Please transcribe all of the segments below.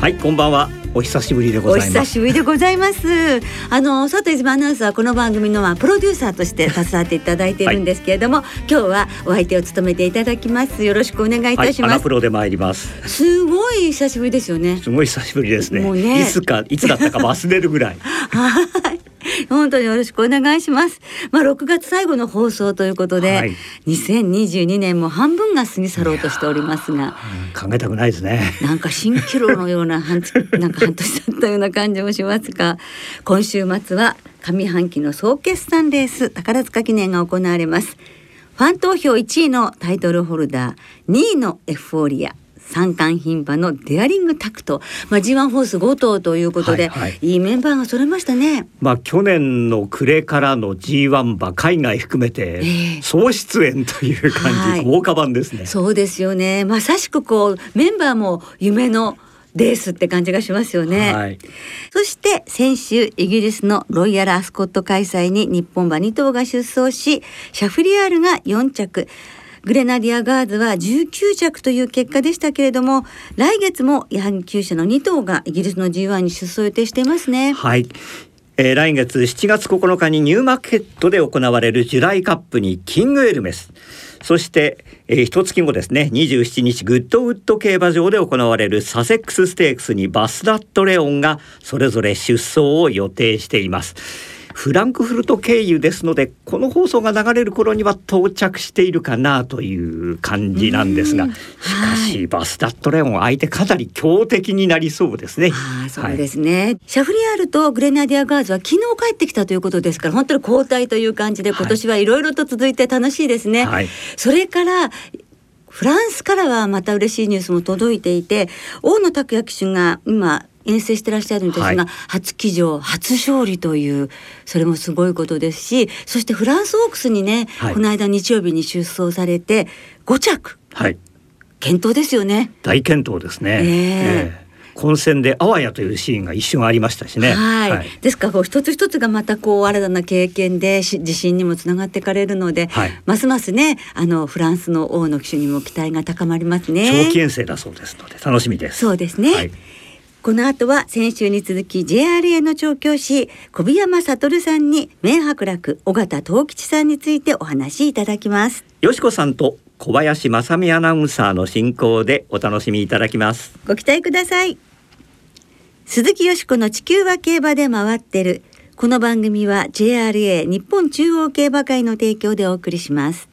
はいこんばんは。お久しぶりでございます。お久しぶりでございます。あの佐藤泉アナウンサーはこの番組のまあプロデューサーとして携わっていただいているんですけれども、はい、今日はお相手を務めていただきます。よろしくお願いいたします、はい、プロで参ります。すごい久しぶりですよね。すごい久しぶりですね。もうね。いつかいつだったか忘れるぐらい 本当によろしくお願いします。まあ6月最後の放送ということで、はい、2022年も半分が過ぎ去ろうとしておりますが、考えたくないですね。なんか蜃気楼のような半 なんか半年だったような感じもしますが、今週末は上半期の総決算レース宝塚記念が行われます。ファン投票1位のタイトルホルダー、2位のエフフォーリア、三冠牝馬のデアリングタクト、まあ、G1 ホース5頭ということで、はいはい、いいメンバーが揃いましたね。まあ、去年の暮れからの G1 馬海外含めて総出演という感じ、はい、豪華版ですね。そうですよね。まさしくこうメンバーも夢のレースって感じがしますよね、はい、そして先週イギリスのロイヤルアスコット開催に日本馬2頭が出走しシャフリヤールが4着グレナディアガーズは19着という結果でしたけれども来月もヤン厩舎の2頭がイギリスの G1 に出走予定していますね。はい、来月7月9日にニューマーケットで行われるジュライカップにキングエルメスそして、えー、一月後ですね27日グッドウッド競馬場で行われるサセックスステークスにバスラットレオンがそれぞれ出走を予定しています。フランクフルト経由ですのでこの放送が流れる頃には到着しているかなという感じなんですがしかし、はい、バスラットレオン相手かなり強敵になりそうですね。あそうですね、はい、シャフリヤールとグレナディアガーズは昨日帰ってきたということですから本当に交代という感じで今年はいろいろと続いて楽しいですね。はい、それからフランスからはまた嬉しいニュースも届いていて大野拓也騎手が今遠征してらっしゃるんですが、はい、初騎乗初勝利というそれもすごいことですしそしてフランスオークスにね、はい、この間日曜日に出走されて5着、はい、健闘ですよね。大健闘ですね、えー、えー混戦であわやというシーンが一瞬ありましたしね。はい。はい、ですからこう一つ一つがまたこう新たな経験で自信にもつながっていかれるので、はい、ますますねあのフランスの王の騎手にも期待が高まりますね。長期遠征だそうですので楽しみです。そうですね。はいこの後は先週に続き JRA の調教師小宮山悟さんに名伯楽尾形東吉さんについてお話しいただきますよしこさんと小林正美アナウンサーの進行でお楽しみいただきますご期待ください鈴木よしこの地球は競馬で回ってる。この番組は JRA 日本中央競馬会の提供でお送りします。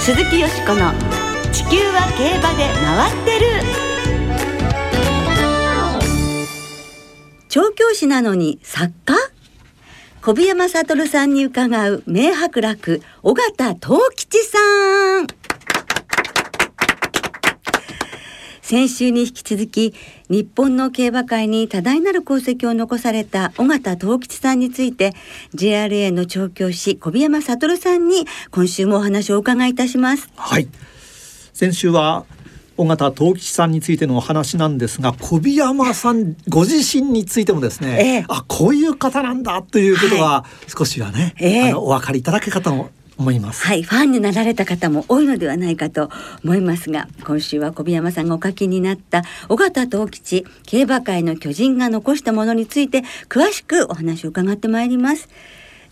鈴木よしこの「地球は競馬で回ってる」調教師なのに作家？小宮山悟さんに伺う名伯楽尾形藤吉さん。先週に引き続き日本の競馬界に多大なる功績を残された尾形藤吉さんについて JRA の調教師小宮山悟さんに今週もお話をお伺いいたします。はい。先週は尾形藤吉さんについてのお話なんですが小宮山さんご自身についてもですね、ええ、あこういう方なんだということは少しはね、はい、あのお分かりいただけ方も思います。はいファンになられた方も多いのではないかと思いますが今週は小宮山さんがお書きになった尾形藤吉競馬界の巨人が残したものについて詳しくお話を伺ってまいります。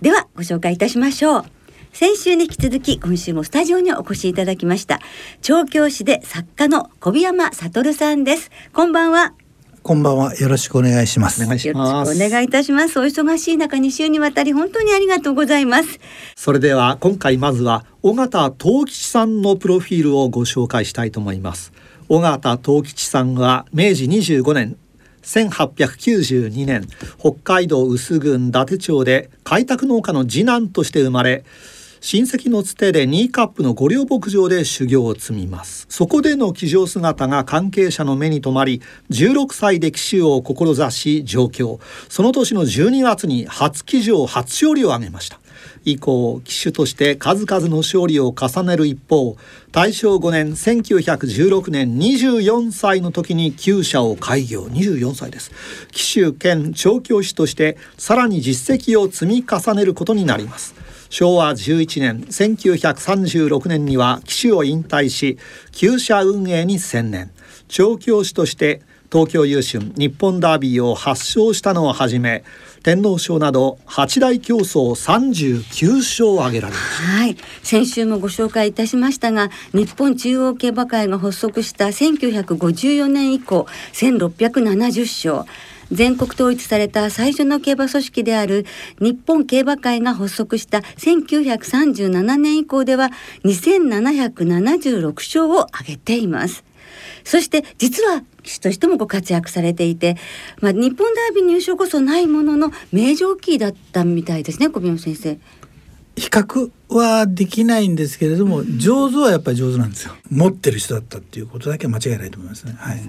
ではご紹介いたしましょう先週に引き続き今週もスタジオにお越しいただきました調教師で作家の小宮山悟さんですこんばんはこんばんは。よろしくお願いします。よろしくお願いいたします。お忙しい中、2週にわたり本当にありがとうございます。それでは今回まずは尾形東吉さんのプロフィールをご紹介したいと思います。尾形東吉さんは明治25年1892年北海道臼郡伊達町で開拓農家の次男として生まれ親戚のつてでニーカップの御陵牧場で修行を積みます。そこでの騎乗姿が関係者の目に留まり16歳で騎手を志し上京。その年の12月に初騎乗初勝利を挙げました。以降騎手として数々の勝利を重ねる一方大正5年1916年24歳の時に厩舎を開業。24歳です。騎手兼調教師としてさらに実績を積み重ねることになります。昭和11年1936年には騎手を引退し厩舎運営に専念。調教師として東京優春日本ダービーを発祥したのをはじめ天皇賞など八大競争39勝を挙げられました。はい。先週もご紹介いたしましたが日本中央競馬会が発足した1954年以降1670勝。全国統一された最初の競馬組織である日本競馬会が発足した1937年以降では2776勝を挙げていますそして実は騎手としてもご活躍されていて、まあ、日本ダービー入賞こそないものの名ジョッキーだったみたいですね小宮先生。比較はできないんですけれども、うん、上手はやっぱり上手なんですよ持ってる人だったっていうことだけは間違いないと思いますね。はい、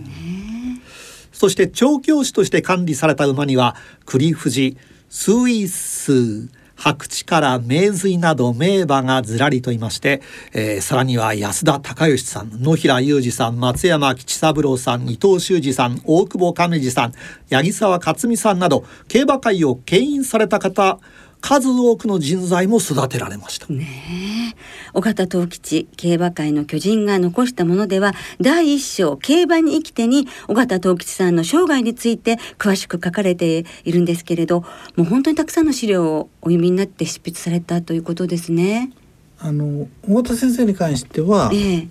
そして調教師として管理された馬には栗富士スイス白地から名水など名馬がずらりといまして、えー、さらには安田隆義さん野平裕二さん松山吉三郎さん伊藤修二さん大久保亀治さん八木沢克美さんなど競馬界を牽引された方数多くの人材も育てられました。ね尾形藤吉競馬界の巨人が残したものでは第一章競馬に生きてに尾形藤吉さんの生涯について詳しく書かれているんですけれどもう本当にたくさんの資料をお読みになって執筆されたということですね。あの尾形先生に関しては、ええ、やっ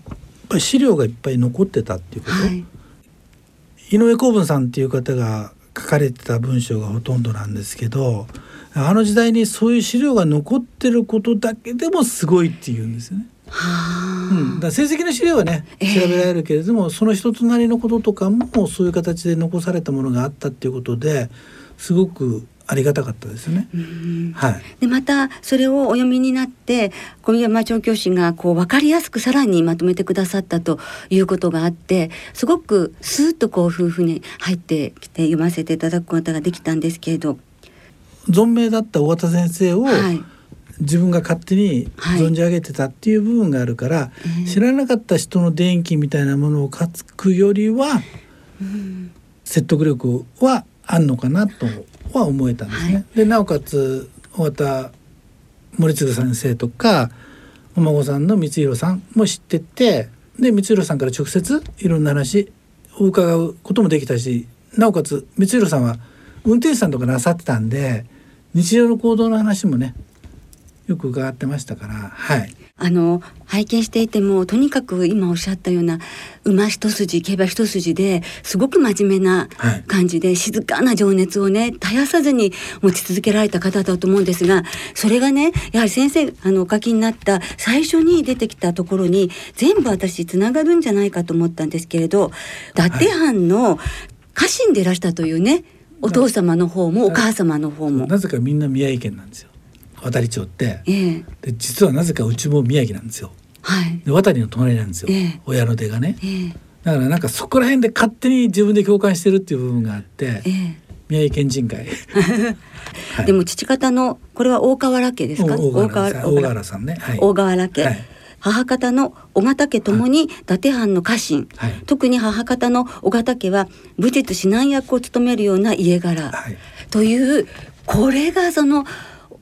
ぱり資料がいっぱい残ってたっていうこと、はい、井上公文さんっていう方が書かれてた文章がほとんどなんですけどあの時代にそういう資料が残ってることだけでもすごいっていうんですよね。うん、だ成績の資料はね調べられるけれども、えー、その人となりのこととかもそういう形で残されたものがあったっていうことですごくありがたかったですね。はい。でまたそれをお読みになって小宮山調教師がこう分かりやすくさらにまとめてくださったということがあってすごくスーッとこう夫婦に入ってきて読ませていただくことができたんですけれど存命だった尾形先生を、はい。自分が勝手に存じ上げてたっていう部分があるから、はい、知らなかった人の電気みたいなものを書くよりは、うん、説得力はあんのかなとは思えたんですね。はい、でなおかつ尾形森次先生とかお孫さんの光弘さんも知っててで光弘さんから直接いろんな話を伺うこともできたしなおかつ光弘さんは運転手さんとかなさってたんで日常の行動の話もねよく伺ってましたからはい。あの拝見していてもとにかく今おっしゃったような馬一筋競馬一筋ですごく真面目な感じで、はい、静かな情熱をね絶やさずに持ち続けられた方だと思うんですがそれがねやはり先生あのお書きになった最初に出てきたところに全部私つながるんじゃないかと思ったんですけれど伊達藩の家臣でいらしたというね、お父様の方もお母様の方も。なぜかみんな宮城県なんですよ。渡町って、えー、で実はなぜかうちも宮城なんですよ。はい、で渡りの隣なんですよ、えー、親の出がね、えー、だからなんかそこら辺で勝手に自分で共感してるっていう部分があって、宮城県人会、はい、でも父方のこれは大河原家ですか？大河原さん。ね、はい、大河原家、はい母方の尾形家ともに伊達藩の家臣、はい、特に母方の尾形家は武術指南役を務めるような家柄、はい、というこれがその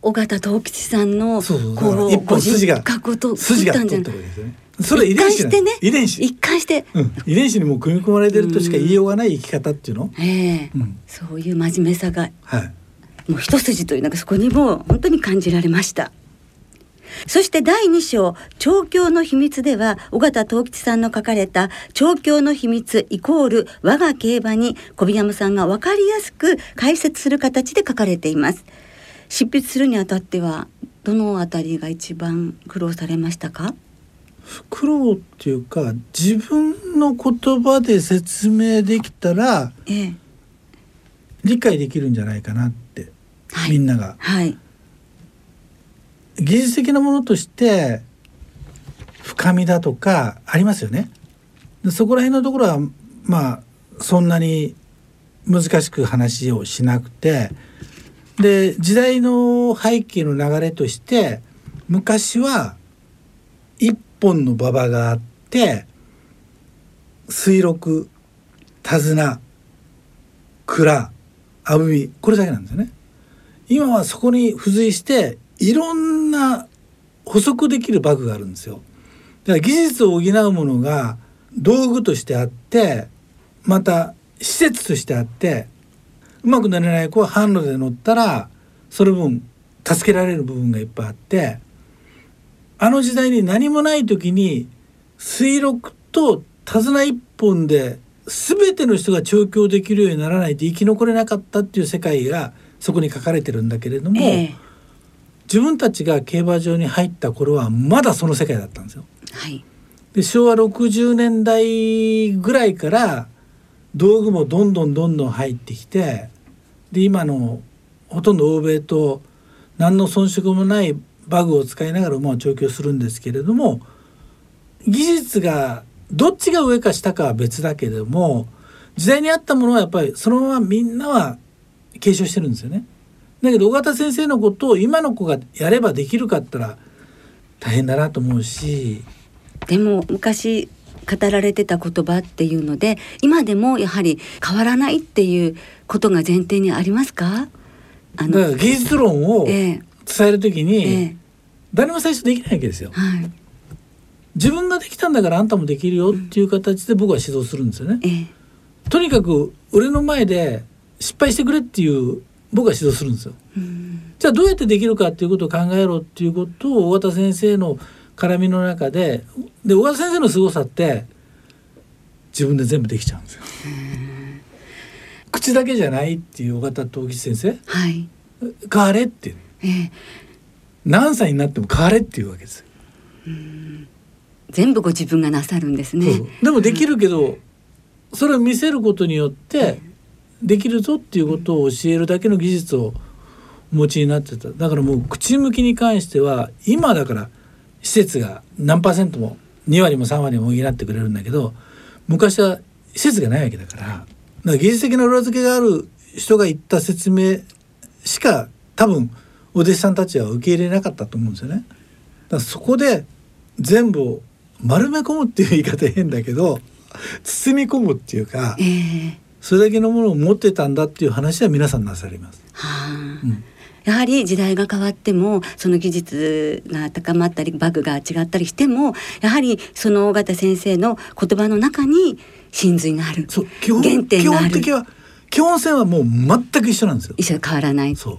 尾形藤吉さんのこうご人格と筋ったわけですね。それ遺伝子してね。遺伝子。一貫して、うん、遺伝子にも組み込まれてるとしか言いようがない生き方っていうの、ええ。うん、そういう真面目さが、はい、もう一筋というのがそこにも本当に感じられましたそして第2章「調教の秘密」では尾形藤吉さんの書かれた「調教の秘密イコール我が競馬」に小宮山さんが分かりやすく解説する形で書かれています。執筆するにあたってはどのあたりが一番苦労されましたか？苦労っていうか自分の言葉で説明できたら、ええ、理解できるんじゃないかなって、はい、みんなが、はい、技術的なものとして深みだとかありますよね。そこら辺のところはまあそんなに難しく話をしなくてで時代の背景の流れとして昔は一本の馬場があって水録手綱蔵あぶみこれだけなんですよね。今はそこに付随していろんな補足できるバグがあるんですよ。だから技術を補うものが道具としてあってまた施設としてあってうまくなれない子は販路で乗ったらその分助けられる部分がいっぱいあってあの時代に何もない時に水力と手綱一本で全ての人が調教できるようにならないと生き残れなかったっていう世界がそこに書かれてるんだけれども、えー、自分たちが競馬場に入った頃はまだその世界だったんですよ。はい、で昭和60年代ぐらいから道具もどんどんどんどん入ってきてで今のほとんど欧米と何の遜色もないバグを使いながら馬を調教するんですけれども技術がどっちが上か下かは別だけれども時代に合ったものはやっぱりそのままみんなは継承してるんですよね。だけど尾形先生のことを今の子がやればできるかったら大変だなと思うし。でも昔語られてた言葉っていうので今でもやはり変わらないっていうことが前提にありますか？あの技術論を伝えるときに、ええ、誰も最初できないわけですよ。はい自分ができたんだからあんたもできるよっていう形で僕は指導するんですよね。ええ、とにかく俺の前で失敗してくれっていう僕は指導するんですよ。じゃあどうやってできるかっていうことを考えろっていうことを尾形先生の絡みの中でで尾形先生の凄さって自分で全部できちゃうんですよ。口だけじゃないっていう尾形藤吉先生、はい、変われってええ、何歳になっても変われっていうわけですよ。全部ご自分がなさるんですね。でもできるけど、うん、それを見せることによってできるぞっていうことを教えるだけの技術をお持ちになってた。だからもう口向きに関しては今だから施設が何パーセントも2割も3割も補ってくれるんだけど昔は施設がないわけだから。だから技術的な裏付けがある人が言った説明しか多分お弟子さんたちは受け入れなかったと思うんですよね。だからそこで全部を丸め込むっていう言い方変だけど包み込むっていうか、えー、それだけのものを持ってたんだっていう話は皆さんなされます。はあ、うん。やはり時代が変わってもその技術が高まったりバグが違ったりしてもやはりその尾形先生の言葉の中に真髄がある。原点がある。基本的は基本線はもう全く一緒なんですよ。一緒変わらない。そう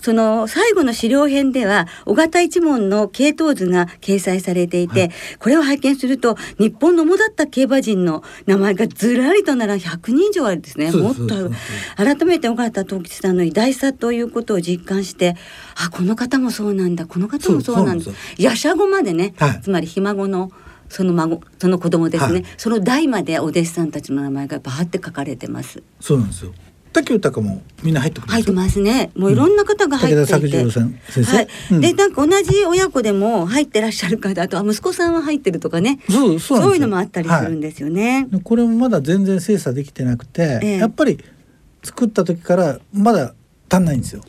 その最後の資料編では尾形一門の系統図が掲載されていて、はい、これを拝見すると日本の主だった競馬人の名前がずらりとなら100人以上あるんですね。もっと改めて尾形藤吉さんの偉大さということを実感してあこの方もそうなんだこの方もそうなんだ。やしゃごまでね、はい、つまりひ孫のその孫その子供ですね、はい、その代までお弟子さんたちの名前がバーって書かれてます。そうなんですよ竹豊もみんな入って入ってますね。もういろんな方が入っていて、うん、はい、うん、でなんか同じ親子でも入ってらっしゃる方、あとは息子さんは入ってるとかね。そうそうそういうのもあったりするんですよね。はい、これもまだ全然精査できてなくて、ええ、やっぱり作った時からまだ足んないんですよ。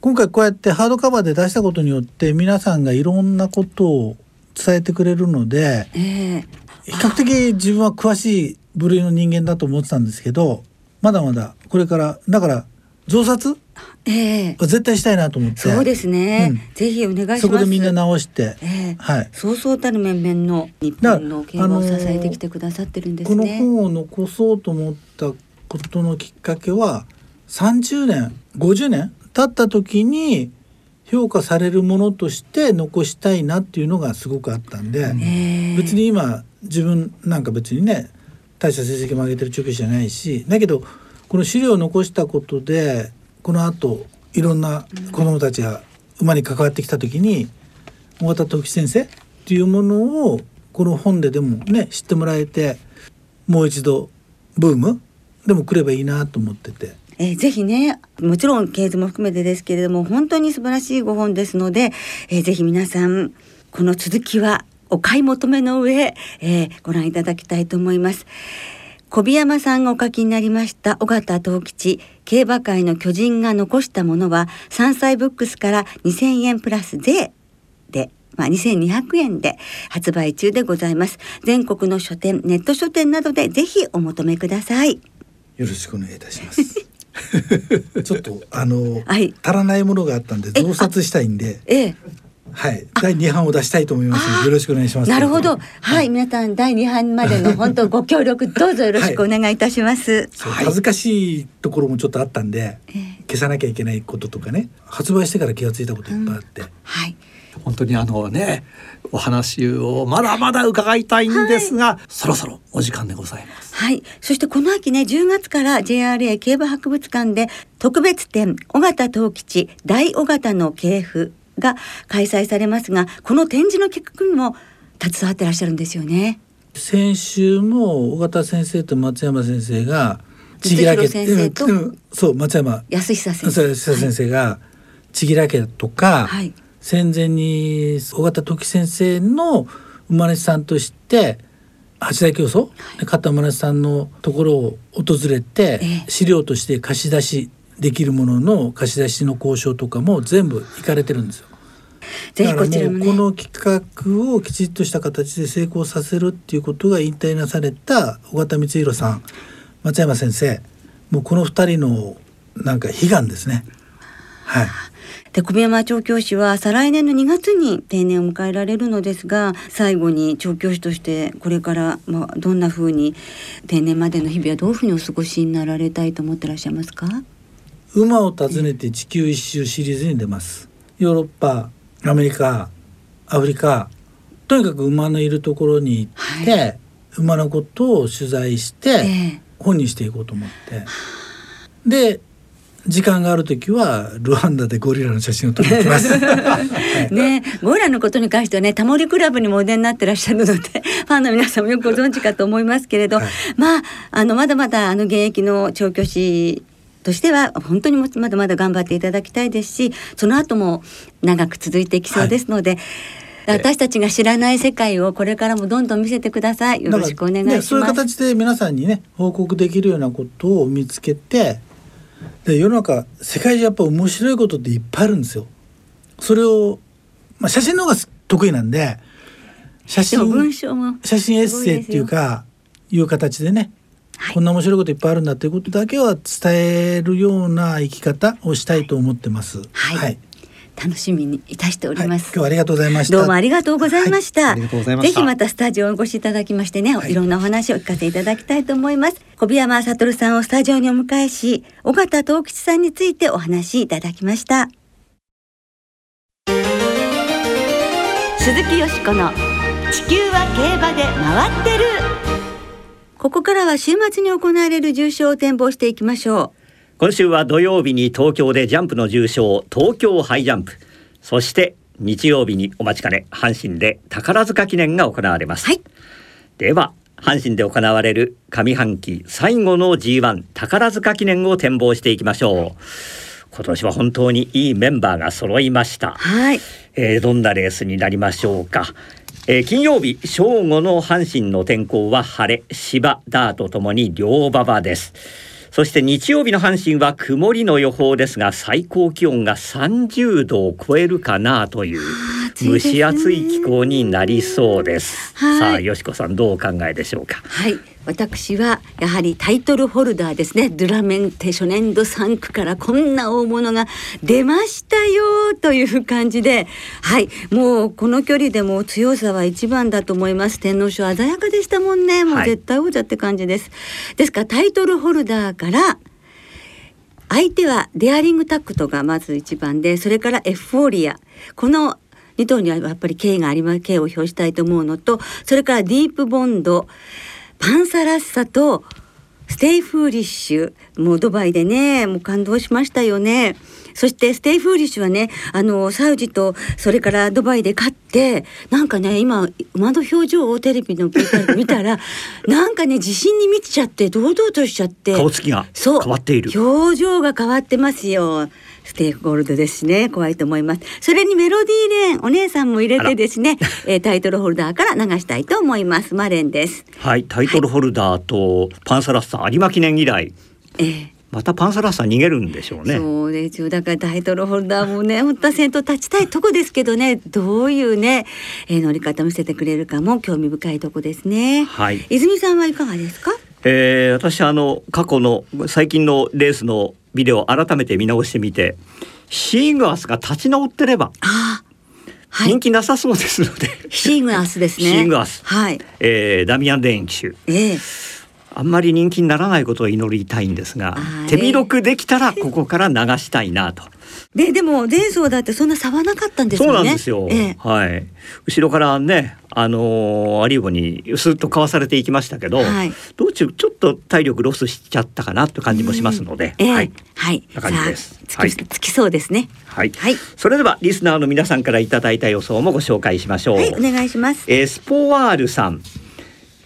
今回こうやってハードカバーで出したことによって皆さんがいろんなことを伝えてくれるので、え。比較的自分は詳しい部類の人間だと思ってたんですけどまだまだこれからだから増刷？ええ。ー、絶対したいなと思って。そうですね、うん、ぜひお願いします。そこでみんな直して、えー、はい。そうそうたる面々の日本の競馬を支えてきてくださってるんですね、この本を残そうと思ったことのきっかけは30年50年経った時に評価されるものとして残したいなっていうのがすごくあったんで、えー、別に今自分なんか別にね大した成績も上げてる調教師じゃないしだけどこの資料を残したことでこのあといろんな子どもたちが馬に関わってきた時に尾形時先生っていうものをこの本ででもね知ってもらえてもう一度ブームでも来ればいいなと思ってて。えー、ぜひねもちろん系図も含めてですけれども本当に素晴らしい5本ですので、えー、ぜひ皆さんこの続きはお買い求めの上、えー、ご覧いただきたいと思います。小宮山さんがお書きになりました尾形藤吉競馬界の巨人が残したものは山菜ブックスから2000円プラス税でまあ、2200円で発売中でございます。全国の書店ネット書店などでぜひお求めください。よろしくお願いいたします。ちょっとあの、はい、足らないものがあったんで増刷したいんでええはい、第二版を出したいと思います。よろしくお願いします。なるほど、はい、はい、皆さん第二版までの 本当ご協力どうぞよろしくお願いいたします。はい、恥ずかしいところもちょっとあったんで、えー、消さなきゃいけないこととかね、発売してから気がついたこといっぱいあって、うん、はい。本当にあのねお話をまだまだ伺いたいんですが、はい、そろそろお時間でございます。はい。そしてこの秋ね10月から JRA 競馬博物館で特別展尾形藤吉大尾形の系譜が開催されますがこの展示の企画にも携わってらっしゃるんですよね。先週も尾形先生と松山先生がちぎらけ先生と、そう松山。安久先生。安久先生がちぎらけとか、はい、戦前に尾形時先生の生まれさんとして八大競争、はい、勝田村さんのところを訪れて、ええ、資料として貸し出しできるものの貸し出しの交渉とかも全部行かれてるんですよ。ぜひこちらも、ね、この企画をきちっとした形で成功させるっていうことが引退なされた尾形光弘さん松山先生もうこの二人のなんか悲願ですね。はい。で小宮山調教師は再来年の2月に定年を迎えられるのですが最後に調教師としてこれからまあどんなふうに定年までの日々はどういうふうにお過ごしになられたいと思ってらっしゃいますか？馬を訪ねて地球一周シリーズに出ます。ヨーロッパアメリカアフリカとにかく馬のいるところに行って、はい、馬のことを取材して、えー、本にしていこうと思って。で時間がある時はルワンダでゴリラの写真を撮りにきます。はい、ね、ゴリラのことに関してはね、タモリクラブにもお出になってらっしゃるので、ファンの皆さんもよくご存知かと思いますけれど、はい、まああのまだまだあの現役の調教師としては本当にまだまだ頑張っていただきたいですしその後も長く続いていきそうですので、はい私たちが知らない世界をこれからもどんどん見せてください。よろしくお願いします。ね、そういう形で皆さんにね報告できるようなことを見つけて、で世の中世界中やっぱ面白いことっていっぱいあるんですよ。それをまあ写真の方が得意なんで、写真写真エッセイっていうかいう形でねこんな面白いこといっぱいあるんだということだけは伝えるような生き方をしたいと思ってます。はい、はい。楽しみにいたしております、はい、今日はありがとうございました。どうもありがとうございました、はい、ぜひまたスタジオにお越しいただきましてね、はい、いろんなお話を聞かせていただきたいと思います。小宮山悟さんをスタジオにお迎えし尾形東吉さんについてお話しいただきました。鈴木よしこの地球は競馬で回ってるここからは週末に行われる重賞を展望していきましょう。今週は土曜日に東京でジャンプの重賞東京ハイジャンプ。そして日曜日にお待ちかね阪神で宝塚記念が行われます、はい、では阪神で行われる上半期最後の G1 宝塚記念を展望していきましょう。今年は本当にいいメンバーが揃いました、はい、えー、どんなレースになりましょうかえー、金曜日正午の阪神の天候は晴れ芝ダートともに両馬場ですそして日曜日の阪神は曇りの予報ですが最高気温が30度を超えるかなという蒸し暑い気候になりそうです。はい、さあ、よしこさんどうお考えでしょうか？はい、私はやはりタイトルホルダーですね。ドゥラメンテ初年度3区からこんな大物が出ましたよという感じで、はい、もうこの距離でも強さは一番だと思います。天皇賞鮮やかでしたもんね。もう絶対王者って感じです。はい、ですからタイトルホルダーから相手はデアリングタクトがまず一番でそれからエフフォーリアこの2頭にはやっぱり敬意があります敬意を表したいと思うのとそれからディープボンドパンサラッサとステイフーリッシュもうドバイでねもう感動しましたよね。そしてステイフーリッシュはねあのサウジとそれからドバイで勝ってなんかね今馬の表情をテレビの VTR で見たら なんかね自信に満ちちゃって堂々としちゃって顔つきが変わっている表情が変わってますよ。ステークゴールドですしね怖いと思いますそれにメロディーレーンお姉さんも入れてですね、えー、タイトルホルダーから流したいと思いますマレンですはいタイトルホルダーとパンサラッサ有馬記念以来、えー、またパンサラッサ逃げるんでしょうね。そうですよ。だからタイトルホルダーもね、本当は先頭立ちたいとこですけどね、どういうね、えー、乗り方見せてくれるかも興味深いとこですね。はい。泉さんはいかがですか？えー、私あの過去の最近のレースのビデオを改めて見直してみてシーグアスが立ち直ってればはい、人気なさそうですので。シーグアスですね。シーグアス、はい。えー、ダミアン・デーン騎手、えーあんまり人気にならないことを祈りたいんですが手広くできたらここから流したいなと。ででも前走だってそんな差はなかったんですよね。そうなんですよ。ええ、はい。後ろからね、あのー、アリーボにスッとかわされていきましたけど、はい、道中ちょっと体力ロスしちゃったかなという感じもしますので、ええ、はい、はい、な感じです。はい、つきそうですね。はい、はい。それではリスナーの皆さんからいただいた予想もご紹介しましょう。はい、お願いします。えー、スポワールさん。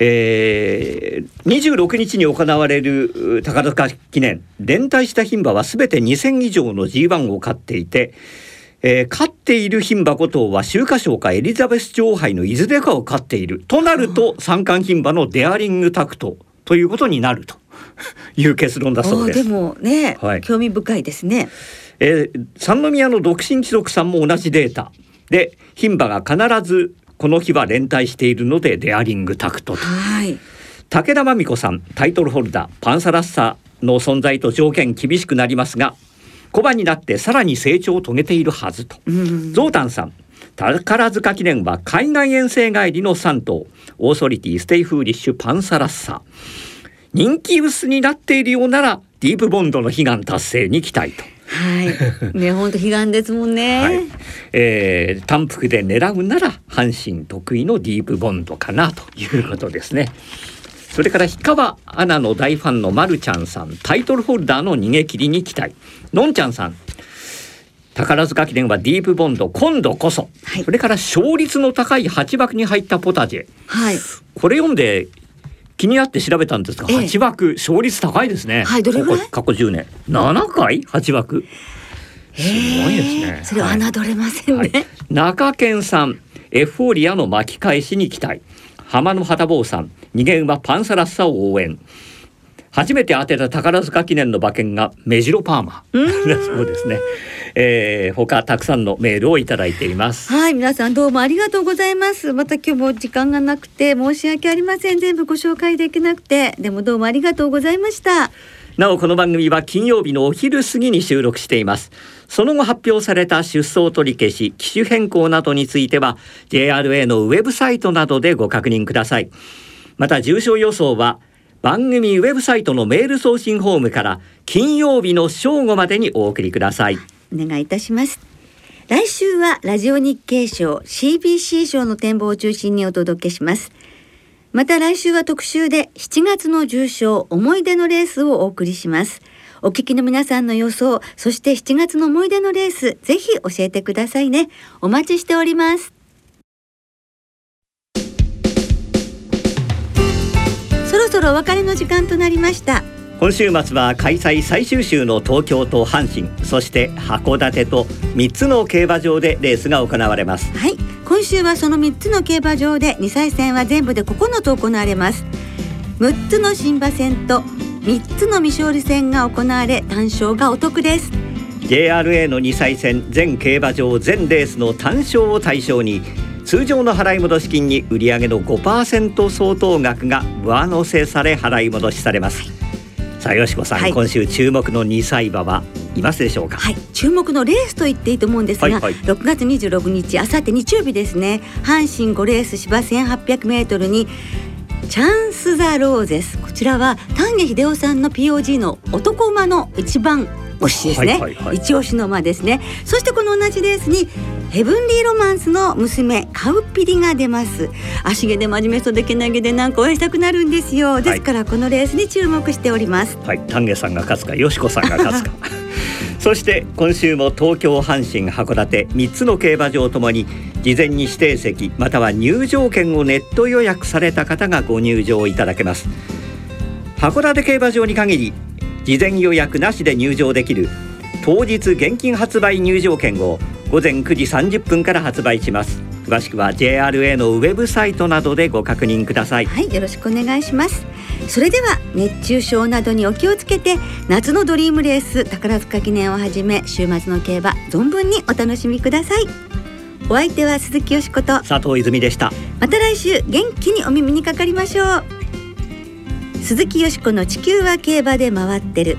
えー、26日に行われる宝塚記念。連帯した牝馬はすべて2,000以上の G1 を勝っていて、えー、勝っている牝馬5頭は秋華賞かエリザベス女王杯のいずれかを勝っている。となると三冠牝馬のデアリングタクトということになると。いう結論だそうです。でもね、はい、興味深いですね。えー、三宮の独身貴族さんも同じデータ。で牝馬が必ずこの日は連対しているのでデアリングタクトと、はい、武田真美子さんタイトルホルダーパンサラッサの存在と条件厳しくなりますが古馬になってさらに成長を遂げているはずと、うん、ゾウタンさん宝塚記念は海外遠征帰りの3頭。オーソリティステイフーリッシュパンサラッサ人気薄になっているようならディープボンドの悲願達成に期待とはい。ね、本当悲願ですもんね。はい、えー、単幅で狙うなら阪神得意のディープボンドかなということですね。それから氷川アナの大ファンのまるちゃんさん、タイトルホルダーの逃げ切りに期待。のんちゃんさん、宝塚記念はディープボンド今度こそ、はい、それから勝率の高い8枠に入ったポタジェ、はい、これ読んで気になって調べたんですが、ええ、8枠勝率高いですね。はい、どれぐらい？過去10年7回？8枠。すごいですね。それは侮れませんね。はいはい、中堅さん、エフォーリアの巻き返しに期待。浜野旗坊さん、逃げ馬パンサラッサを応援。初めて当てた宝塚記念の馬券がメジロパーマ。そうですね。えー、他たくさんのメールをいただいています。はい皆さんどうもありがとうございます。また今日も時間がなくて申し訳ありません。全部ご紹介できなくて。でもどうもありがとうございました。なおこの番組は金曜日のお昼過ぎに収録しています。その後発表された出走取り消し機種変更などについては JRA のウェブサイトなどでご確認ください。また重症予想は番組ウェブサイトのメール送信フォームから金曜日の正午までにお送りください。お願いいたします。来週はラジオ日経賞 CBC 賞の展望を中心にお届けします。また来週は特集で7月の重賞思い出のレースをお送りします。お聞きの皆さんの予想そして7月の思い出のレースぜひ教えてくださいね。お待ちしております。ろお別れの時間となりました。今週末は開催最終週の東京と阪神。そして函館と3つの競馬場でレースが行われます。はい。今週はその3つの競馬場で2歳戦は全部で9つ行われます。6つの新馬戦と3つの未勝利戦が行われ単勝がお得です。JRA の2歳戦全競馬場全レースの単勝を対象に通常の払い戻し金に売上の5%相当額が上乗せされ払い戻しされます、はいさあよしこさん、はい、今週注目の2歳馬はいますでしょうか？はい。注目のレースと言っていいと思うんですが、はいはい、6月26日あさって日曜日ですね。阪神5レース芝 1800m にチャンス・ザ・ローゼス。こちらは丹下秀夫さんの POG の男馬の一番推しですね、はいはいはい、一押しの馬ですね。そしてこの同じレースにヘブンリーロマンスの娘カウピリが出ます。足毛で真面目そうでけなげでなんか応援したくなるんですよ。ですからこのレースに注目しております。はい。丹下さんが勝つかよしこさんが勝つか。そして今週も東京阪神函館3つの競馬場ともに事前に指定席または入場券をネット予約された方がご入場いただけます。函館競馬場に限り事前予約なしで入場できる当日現金発売入場券を午前9時30分から発売します。詳しくは JRA のウェブサイトなどでご確認ください。はいよろしくお願いします。それでは熱中症などにお気をつけて夏のドリームレース宝塚記念をはじめ週末の競馬存分にお楽しみください。お相手は鈴木よしこと佐藤泉でした。また来週元気にお耳にかかりましょう。鈴木よしこの地球は競馬で回ってる